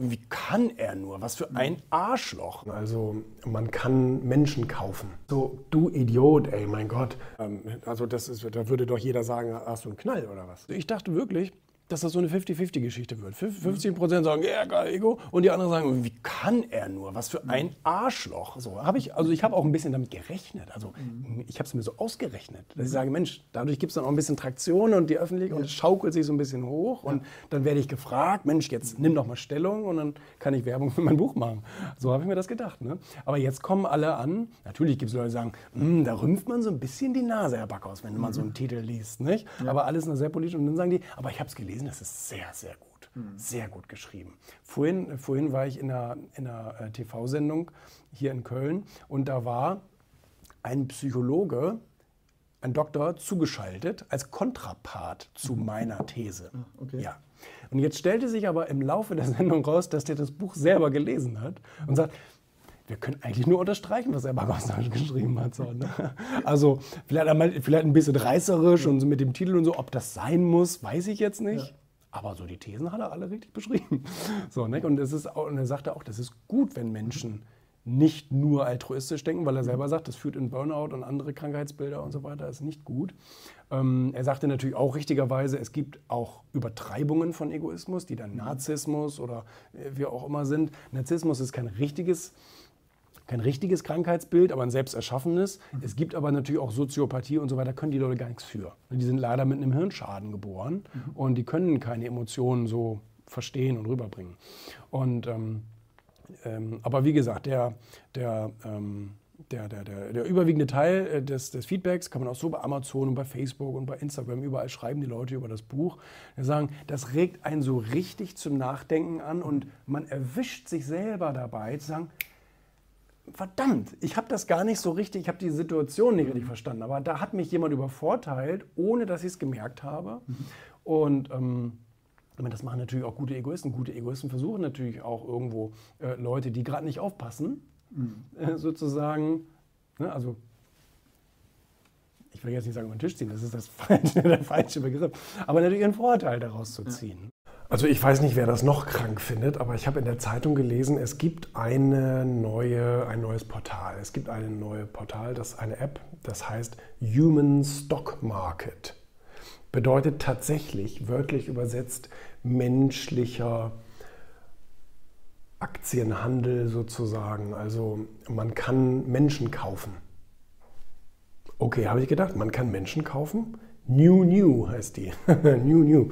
Wie kann er nur? Was für ein Arschloch. Also man kann Menschen kaufen. So, du Idiot, ey, mein Gott. Ähm, also das ist, da würde doch jeder sagen, hast du einen Knall oder was? Ich dachte wirklich, dass das so eine 50-50-Geschichte wird. 50 Prozent sagen, ja, geil, Ego. Und die anderen sagen, wie kann er nur? Was für ein Arschloch. So habe ich, also ich habe auch ein bisschen damit gerechnet. Also ich habe es mir so ausgerechnet, dass ich sage, Mensch, dadurch gibt es dann auch ein bisschen Traktion und die Öffentlichkeit und es schaukelt sich so ein bisschen hoch. Und dann werde ich gefragt, Mensch, jetzt nimm doch mal Stellung und dann kann ich Werbung für mein Buch machen. So habe ich mir das gedacht. Ne? Aber jetzt kommen alle an. Natürlich gibt es Leute, die sagen, hm, da rümpft man so ein bisschen die Nase, Herr Backhaus, wenn man so einen Titel liest. Nicht? Aber alles noch sehr politisch. Und dann sagen die, aber ich habe es gelesen gelesen, das ist sehr, sehr gut. Sehr gut geschrieben. Vorhin, vorhin war ich in einer, in einer äh, TV-Sendung hier in Köln und da war ein Psychologe, ein Doktor, zugeschaltet als Kontrapart zu meiner These. Ah, okay. Ja. Und jetzt stellte sich aber im Laufe der Sendung raus, dass der das Buch selber gelesen hat und sagt, wir können eigentlich nur unterstreichen, was er Bagostage geschrieben hat. So, ne? Also vielleicht, einmal, vielleicht ein bisschen reißerisch und so mit dem Titel und so. Ob das sein muss, weiß ich jetzt nicht. Ja. Aber so die Thesen hat er alle richtig beschrieben. So, ne? und, es ist und er sagte auch, das ist gut, wenn Menschen nicht nur altruistisch denken, weil er selber sagt, das führt in Burnout und andere Krankheitsbilder und so weiter, ist nicht gut. Ähm, er sagte natürlich auch richtigerweise, es gibt auch Übertreibungen von Egoismus, die dann Narzissmus oder äh, wie auch immer sind. Narzissmus ist kein richtiges kein richtiges Krankheitsbild, aber ein selbst erschaffenes. Es gibt aber natürlich auch Soziopathie und so weiter, können die Leute gar nichts für. Die sind leider mit einem Hirnschaden geboren und die können keine Emotionen so verstehen und rüberbringen. Und, ähm, ähm, aber wie gesagt, der, der, ähm, der, der, der, der überwiegende Teil äh, des, des Feedbacks kann man auch so bei Amazon und bei Facebook und bei Instagram, überall schreiben die Leute über das Buch. Die sagen, das regt einen so richtig zum Nachdenken an und man erwischt sich selber dabei zu sagen, verdammt, ich habe das gar nicht so richtig, ich habe die Situation nicht richtig verstanden, aber da hat mich jemand übervorteilt, ohne dass ich es gemerkt habe. Und ähm, das machen natürlich auch gute Egoisten. Gute Egoisten versuchen natürlich auch irgendwo äh, Leute, die gerade nicht aufpassen, äh, sozusagen, ne, also ich will jetzt nicht sagen, über den Tisch ziehen, das ist das falsche, der falsche Begriff, aber natürlich einen Vorteil daraus zu ziehen. Also ich weiß nicht, wer das noch krank findet, aber ich habe in der Zeitung gelesen, es gibt eine neue, ein neues Portal. Es gibt eine neue Portal, das ist eine App, das heißt Human Stock Market. Bedeutet tatsächlich, wörtlich übersetzt, menschlicher Aktienhandel sozusagen. Also man kann Menschen kaufen. Okay, habe ich gedacht, man kann Menschen kaufen. New New heißt die. new New.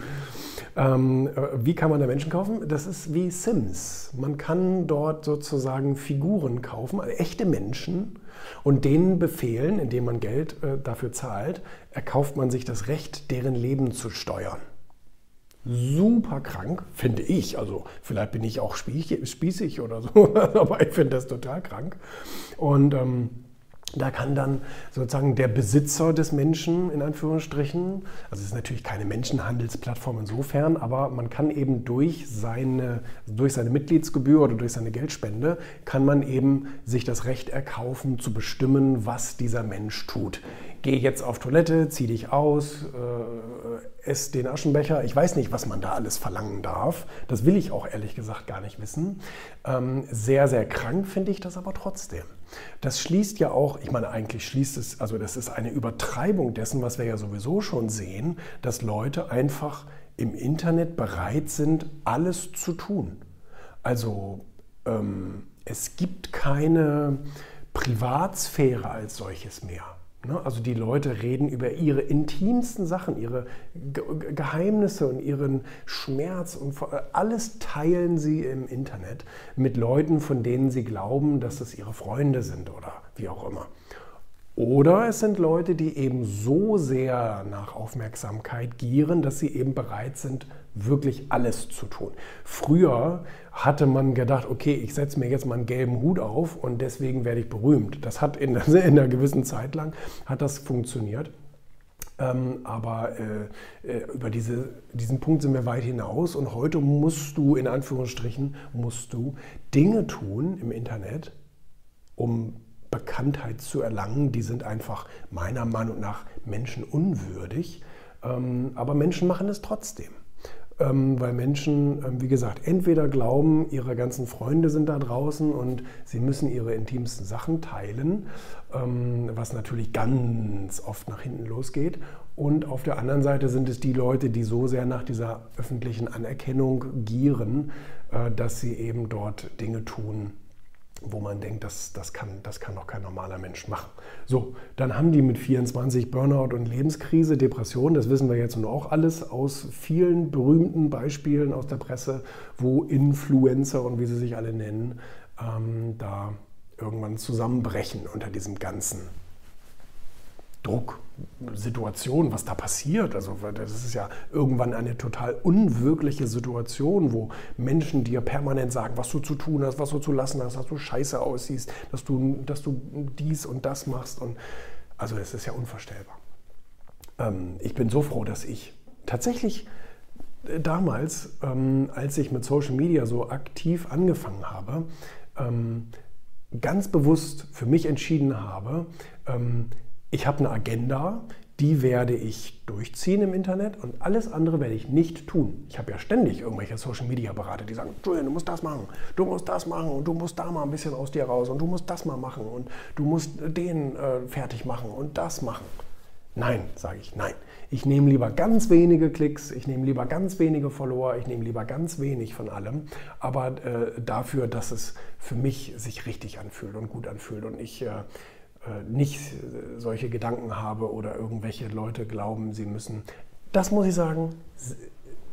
Ähm, äh, wie kann man da Menschen kaufen? Das ist wie Sims. Man kann dort sozusagen Figuren kaufen, also echte Menschen, und denen befehlen, indem man Geld äh, dafür zahlt, erkauft man sich das Recht, deren Leben zu steuern. Super krank, finde ich. Also vielleicht bin ich auch spießig oder so, aber ich finde das total krank. Und ähm, da kann dann sozusagen der Besitzer des Menschen, in Anführungsstrichen, also es ist natürlich keine Menschenhandelsplattform insofern, aber man kann eben durch seine, durch seine Mitgliedsgebühr oder durch seine Geldspende, kann man eben sich das Recht erkaufen, zu bestimmen, was dieser Mensch tut. Geh jetzt auf Toilette, zieh dich aus, äh, ess den Aschenbecher. Ich weiß nicht, was man da alles verlangen darf. Das will ich auch ehrlich gesagt gar nicht wissen. Ähm, sehr, sehr krank finde ich das aber trotzdem. Das schließt ja auch, ich meine, eigentlich schließt es, also das ist eine Übertreibung dessen, was wir ja sowieso schon sehen, dass Leute einfach im Internet bereit sind, alles zu tun. Also ähm, es gibt keine Privatsphäre als solches mehr. Ne? Also die Leute reden über ihre intimsten Sachen, ihre Geheimnisse und ihren Schmerz und alles teilen sie im Internet mit Leuten, von denen sie glauben, dass es ihre Freunde sind oder wie auch immer. Oder es sind Leute, die eben so sehr nach Aufmerksamkeit gieren, dass sie eben bereit sind, wirklich alles zu tun. Früher hatte man gedacht, okay, ich setze mir jetzt mal einen gelben Hut auf und deswegen werde ich berühmt. Das hat in, in einer gewissen Zeit lang hat das funktioniert. Ähm, aber äh, äh, über diese, diesen Punkt sind wir weit hinaus und heute musst du, in Anführungsstrichen, musst du Dinge tun im Internet, um Bekanntheit zu erlangen, die sind einfach meiner Meinung nach menschenunwürdig. Ähm, aber Menschen machen es trotzdem. Ähm, weil Menschen, ähm, wie gesagt, entweder glauben, ihre ganzen Freunde sind da draußen und sie müssen ihre intimsten Sachen teilen, ähm, was natürlich ganz oft nach hinten losgeht. Und auf der anderen Seite sind es die Leute, die so sehr nach dieser öffentlichen Anerkennung gieren, äh, dass sie eben dort Dinge tun, wo man denkt, das, das, kann, das kann doch kein normaler Mensch machen. So, dann haben die mit 24 Burnout und Lebenskrise, Depression, das wissen wir jetzt nun auch alles aus vielen berühmten Beispielen aus der Presse, wo Influencer und wie sie sich alle nennen, ähm, da irgendwann zusammenbrechen unter diesem ganzen Drucksituation, was da passiert. Also das ist ja irgendwann eine total unwirkliche Situation, wo Menschen dir permanent sagen, was du zu tun hast, was du zu lassen hast, dass du scheiße aussiehst, dass du, dass du dies und das machst. Und also es ist ja unvorstellbar. Ähm, ich bin so froh, dass ich tatsächlich äh, damals, ähm, als ich mit Social Media so aktiv angefangen habe, ähm, ganz bewusst für mich entschieden habe, ähm, ich habe eine Agenda, die werde ich durchziehen im Internet und alles andere werde ich nicht tun. Ich habe ja ständig irgendwelche Social Media Berater, die sagen, Julian, du musst das machen, du musst das machen und du musst da mal ein bisschen aus dir raus und du musst das mal machen und du musst den äh, fertig machen und das machen. Nein, sage ich, nein. Ich nehme lieber ganz wenige Klicks, ich nehme lieber ganz wenige Follower, ich nehme lieber ganz wenig von allem, aber äh, dafür, dass es für mich sich richtig anfühlt und gut anfühlt und ich äh, äh, nicht solche Gedanken habe oder irgendwelche Leute glauben, sie müssen. Das muss ich sagen,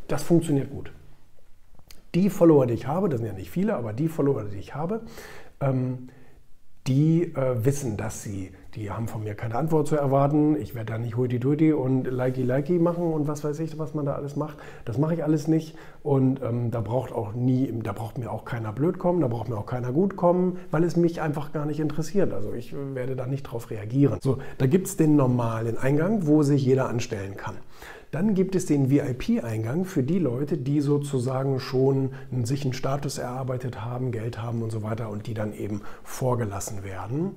das funktioniert gut. Die Follower, die ich habe, das sind ja nicht viele, aber die Follower, die ich habe, ähm, die äh, wissen, dass sie, die haben von mir keine Antwort zu erwarten. Ich werde da nicht huidi-duidi und likey-likey machen und was weiß ich, was man da alles macht. Das mache ich alles nicht. Und ähm, da braucht auch nie, da braucht mir auch keiner blöd kommen, da braucht mir auch keiner gut kommen, weil es mich einfach gar nicht interessiert. Also ich werde da nicht drauf reagieren. So, da gibt es den normalen Eingang, wo sich jeder anstellen kann. Dann gibt es den VIP-Eingang für die Leute, die sozusagen schon sich einen Status erarbeitet haben, Geld haben und so weiter und die dann eben vorgelassen werden.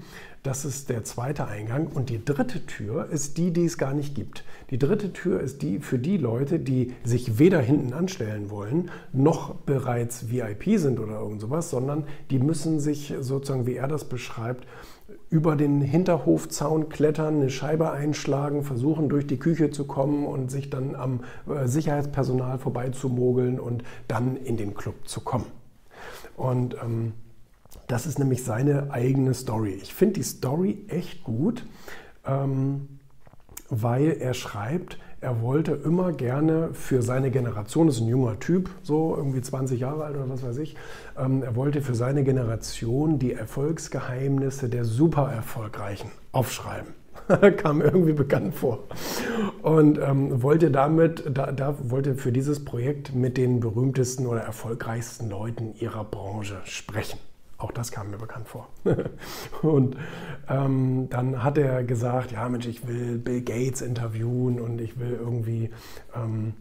Das ist der zweite Eingang. Und die dritte Tür ist die, die es gar nicht gibt. Die dritte Tür ist die für die Leute, die sich weder hinten anstellen wollen, noch bereits VIP sind oder irgend sowas, sondern die müssen sich sozusagen, wie er das beschreibt, über den Hinterhofzaun klettern, eine Scheibe einschlagen, versuchen durch die Küche zu kommen und sich dann am äh, Sicherheitspersonal vorbeizumogeln und dann in den Club zu kommen. Und ähm, das ist nämlich seine eigene Story. Ich finde die Story echt gut, ähm, weil er schreibt, er wollte immer gerne für seine Generation, das ist ein junger Typ, so irgendwie 20 Jahre alt oder was weiß ich, ähm, er wollte für seine Generation die Erfolgsgeheimnisse der super erfolgreichen aufschreiben. Kam irgendwie bekannt vor. Und ähm, wollte damit, da, da wollte für dieses Projekt mit den berühmtesten oder erfolgreichsten Leuten ihrer Branche sprechen. Auch das kam mir bekannt vor. und ähm, dann hat er gesagt, ja Mensch, ich will Bill Gates interviewen und ich will irgendwie, ähm,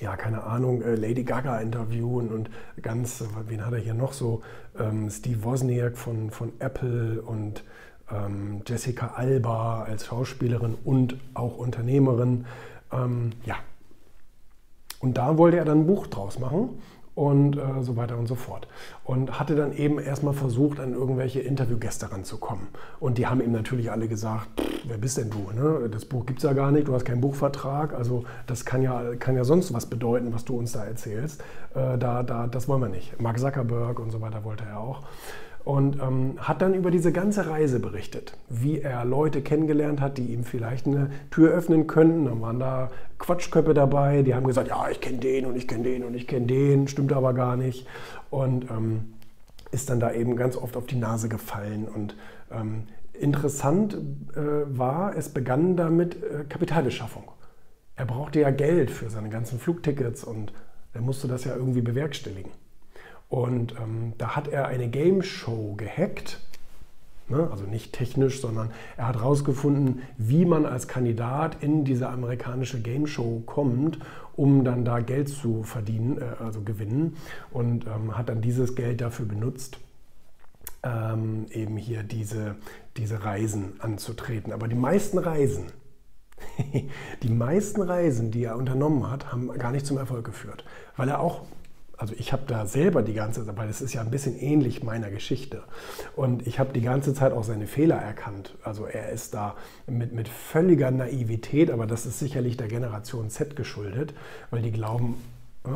ja, keine Ahnung, äh, Lady Gaga interviewen und ganz, wen hat er hier noch so? Ähm, Steve Wozniak von, von Apple und ähm, Jessica Alba als Schauspielerin und auch Unternehmerin. Ähm, ja. Und da wollte er dann ein Buch draus machen und äh, so weiter und so fort. Und hatte dann eben erstmal versucht, an irgendwelche Interviewgäste ranzukommen. Und die haben ihm natürlich alle gesagt, wer bist denn du? Ne? Das Buch gibt es ja gar nicht, du hast keinen Buchvertrag, also das kann ja, kann ja sonst was bedeuten, was du uns da erzählst. Äh, da, da, das wollen wir nicht. Mark Zuckerberg und so weiter wollte er auch und ähm, hat dann über diese ganze Reise berichtet, wie er Leute kennengelernt hat, die ihm vielleicht eine Tür öffnen könnten. Dann waren da Quatschköppe dabei, die haben gesagt, ja, ich kenne den und ich kenne den und ich kenne den, stimmt aber gar nicht. Und ähm, ist dann da eben ganz oft auf die Nase gefallen. Und ähm, interessant äh, war, es begann damit äh, Kapitalbeschaffung. Er brauchte ja Geld für seine ganzen Flugtickets und er musste das ja irgendwie bewerkstelligen. Und ähm, da hat er eine Game Show gehackt. Ne? Also nicht technisch, sondern er hat herausgefunden, wie man als Kandidat in diese amerikanische Game Show kommt, um dann da Geld zu verdienen, äh, also gewinnen. Und ähm, hat dann dieses Geld dafür benutzt, ähm, eben hier diese, diese Reisen anzutreten. Aber die meisten Reisen Die meisten Reisen, die er unternommen hat, haben gar nicht zum Erfolg geführt, weil er auch also ich habe da selber die ganze Zeit, weil es ist ja ein bisschen ähnlich meiner Geschichte. Und ich habe die ganze Zeit auch seine Fehler erkannt. Also er ist da mit, mit völliger Naivität, aber das ist sicherlich der Generation Z geschuldet, weil die glauben,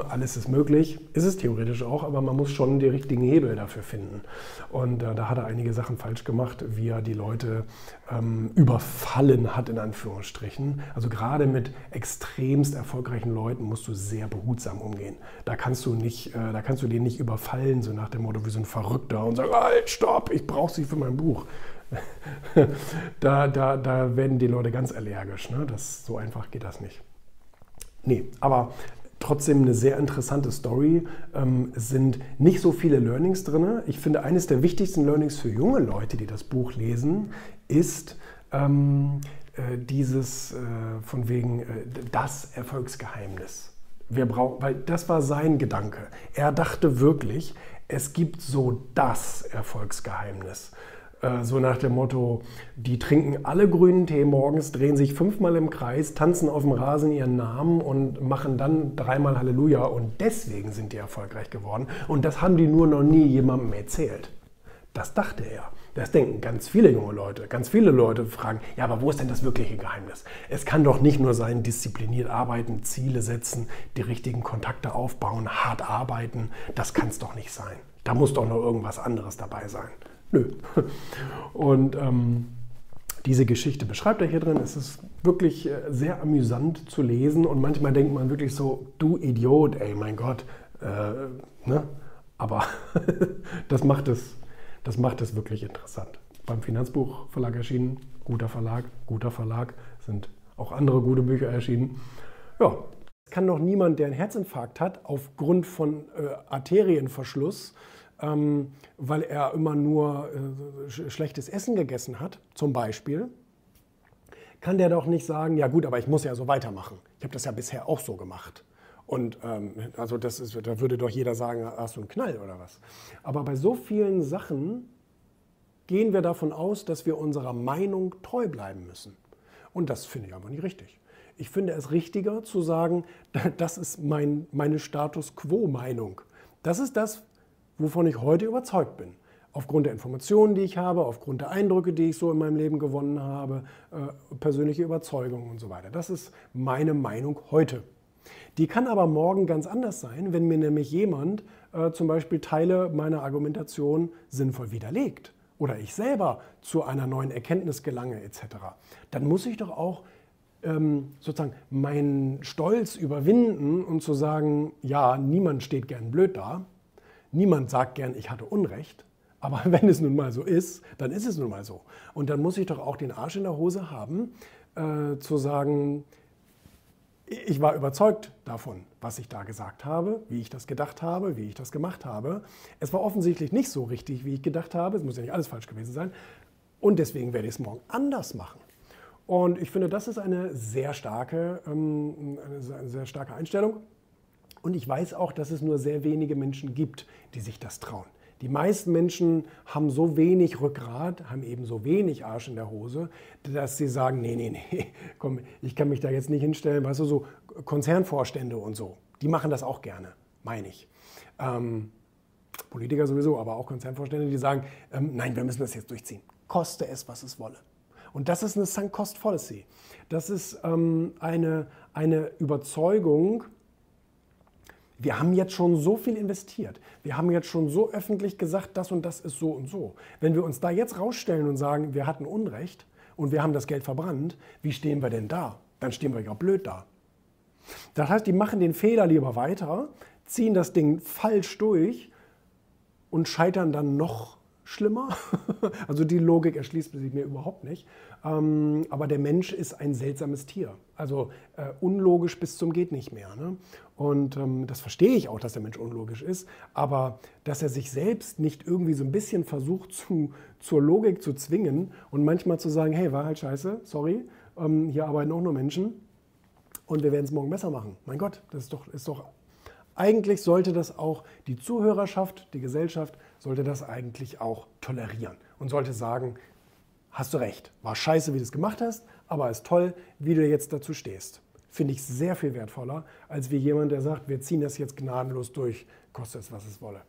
alles ist möglich, ist es theoretisch auch, aber man muss schon die richtigen Hebel dafür finden. Und äh, da hat er einige Sachen falsch gemacht, wie er die Leute ähm, überfallen hat, in Anführungsstrichen. Also gerade mit extremst erfolgreichen Leuten musst du sehr behutsam umgehen. Da kannst du, nicht, äh, da kannst du den nicht überfallen, so nach dem Motto wie so ein Verrückter und sagen, halt, stopp, ich brauche sie für mein Buch. da, da, da werden die Leute ganz allergisch. Ne? Das, so einfach geht das nicht. Nee, aber trotzdem eine sehr interessante Story. Ähm, es sind nicht so viele Learnings drin. Ich finde, eines der wichtigsten Learnings für junge Leute, die das Buch lesen, ist ähm, äh, dieses äh, von wegen äh, das Erfolgsgeheimnis. Wir brauchen, weil das war sein Gedanke. Er dachte wirklich, es gibt so das Erfolgsgeheimnis. Äh, so nach dem Motto, die trinken alle grünen Tee morgens, drehen sich fünfmal im Kreis, tanzen auf dem Rasen ihren Namen und machen dann dreimal Halleluja und deswegen sind die erfolgreich geworden. Und das haben die nur noch nie jemandem erzählt. Das dachte er. Das denken ganz viele junge Leute. Ganz viele Leute fragen, ja, aber wo ist denn das wirkliche Geheimnis? Es kann doch nicht nur sein, diszipliniert arbeiten, Ziele setzen, die richtigen Kontakte aufbauen, hart arbeiten. Das kann es doch nicht sein. Da muss doch noch irgendwas anderes dabei sein. Nö. Und ähm, diese Geschichte beschreibt er hier drin. Es ist wirklich äh, sehr amüsant zu lesen und manchmal denkt man wirklich so, du Idiot, ey, mein Gott. Äh, ne? Aber das, macht es, das macht es wirklich interessant. Beim Finanzbuchverlag erschienen, guter Verlag, guter Verlag, sind auch andere gute Bücher erschienen. Ja, es kann doch niemand, der einen Herzinfarkt hat, aufgrund von äh, Arterienverschluss ähm, weil er immer nur äh, sch schlechtes Essen gegessen hat, zum Beispiel, kann der doch nicht sagen, ja gut, aber ich muss ja so weitermachen. Ich habe das ja bisher auch so gemacht. Und ähm, also das ist, da würde doch jeder sagen, hast du einen Knall oder was. Aber bei so vielen Sachen gehen wir davon aus, dass wir unserer Meinung treu bleiben müssen. Und das finde ich aber nicht richtig. Ich finde es richtiger zu sagen, das ist mein, meine Status quo-Meinung. Das ist das, wovon ich heute überzeugt bin. Aufgrund der Informationen, die ich habe, aufgrund der Eindrücke, die ich so in meinem Leben gewonnen habe, äh, persönliche Überzeugungen und so weiter. Das ist meine Meinung heute. Die kann aber morgen ganz anders sein, wenn mir nämlich jemand äh, zum Beispiel Teile meiner Argumentation sinnvoll widerlegt oder ich selber zu einer neuen Erkenntnis gelange etc. Dann muss ich doch auch ähm, sozusagen meinen Stolz überwinden und zu sagen, ja, niemand steht gern blöd da, Niemand sagt gern, ich hatte Unrecht. Aber wenn es nun mal so ist, dann ist es nun mal so. Und dann muss ich doch auch den Arsch in der Hose haben, äh, zu sagen, ich war überzeugt davon, was ich da gesagt habe, wie ich das gedacht habe, wie ich das gemacht habe. Es war offensichtlich nicht so richtig, wie ich gedacht habe. Es muss ja nicht alles falsch gewesen sein. Und deswegen werde ich es morgen anders machen. Und ich finde, das ist eine sehr starke, ähm, eine sehr starke Einstellung. Und ich weiß auch, dass es nur sehr wenige Menschen gibt, die sich das trauen. Die meisten Menschen haben so wenig Rückgrat, haben eben so wenig Arsch in der Hose, dass sie sagen, nee, nee, nee, komm, ich kann mich da jetzt nicht hinstellen. Weißt du, so Konzernvorstände und so, die machen das auch gerne, meine ich. Ähm, Politiker sowieso, aber auch Konzernvorstände, die sagen, ähm, nein, wir müssen das jetzt durchziehen. Koste es, was es wolle. Und das ist eine Sunk-Cost-Policy. Das ist ähm, eine, eine Überzeugung, wir haben jetzt schon so viel investiert. Wir haben jetzt schon so öffentlich gesagt, das und das ist so und so. Wenn wir uns da jetzt rausstellen und sagen, wir hatten Unrecht und wir haben das Geld verbrannt, wie stehen wir denn da? Dann stehen wir ja blöd da. Das heißt, die machen den Fehler lieber weiter, ziehen das Ding falsch durch und scheitern dann noch schlimmer. Also die Logik erschließt sich mir überhaupt nicht. Ähm, aber der Mensch ist ein seltsames Tier. Also äh, unlogisch bis zum geht nicht mehr. Ne? Und ähm, das verstehe ich auch, dass der Mensch unlogisch ist. Aber dass er sich selbst nicht irgendwie so ein bisschen versucht zu, zur Logik zu zwingen und manchmal zu sagen, hey, war halt scheiße, sorry, ähm, hier arbeiten auch nur Menschen und wir werden es morgen besser machen. Mein Gott, das ist doch, ist doch eigentlich sollte das auch die Zuhörerschaft, die Gesellschaft, sollte das eigentlich auch tolerieren und sollte sagen, hast du recht, war scheiße, wie du es gemacht hast, aber ist toll, wie du jetzt dazu stehst. Finde ich sehr viel wertvoller, als wie jemand, der sagt, wir ziehen das jetzt gnadenlos durch, kostet es, was es wolle.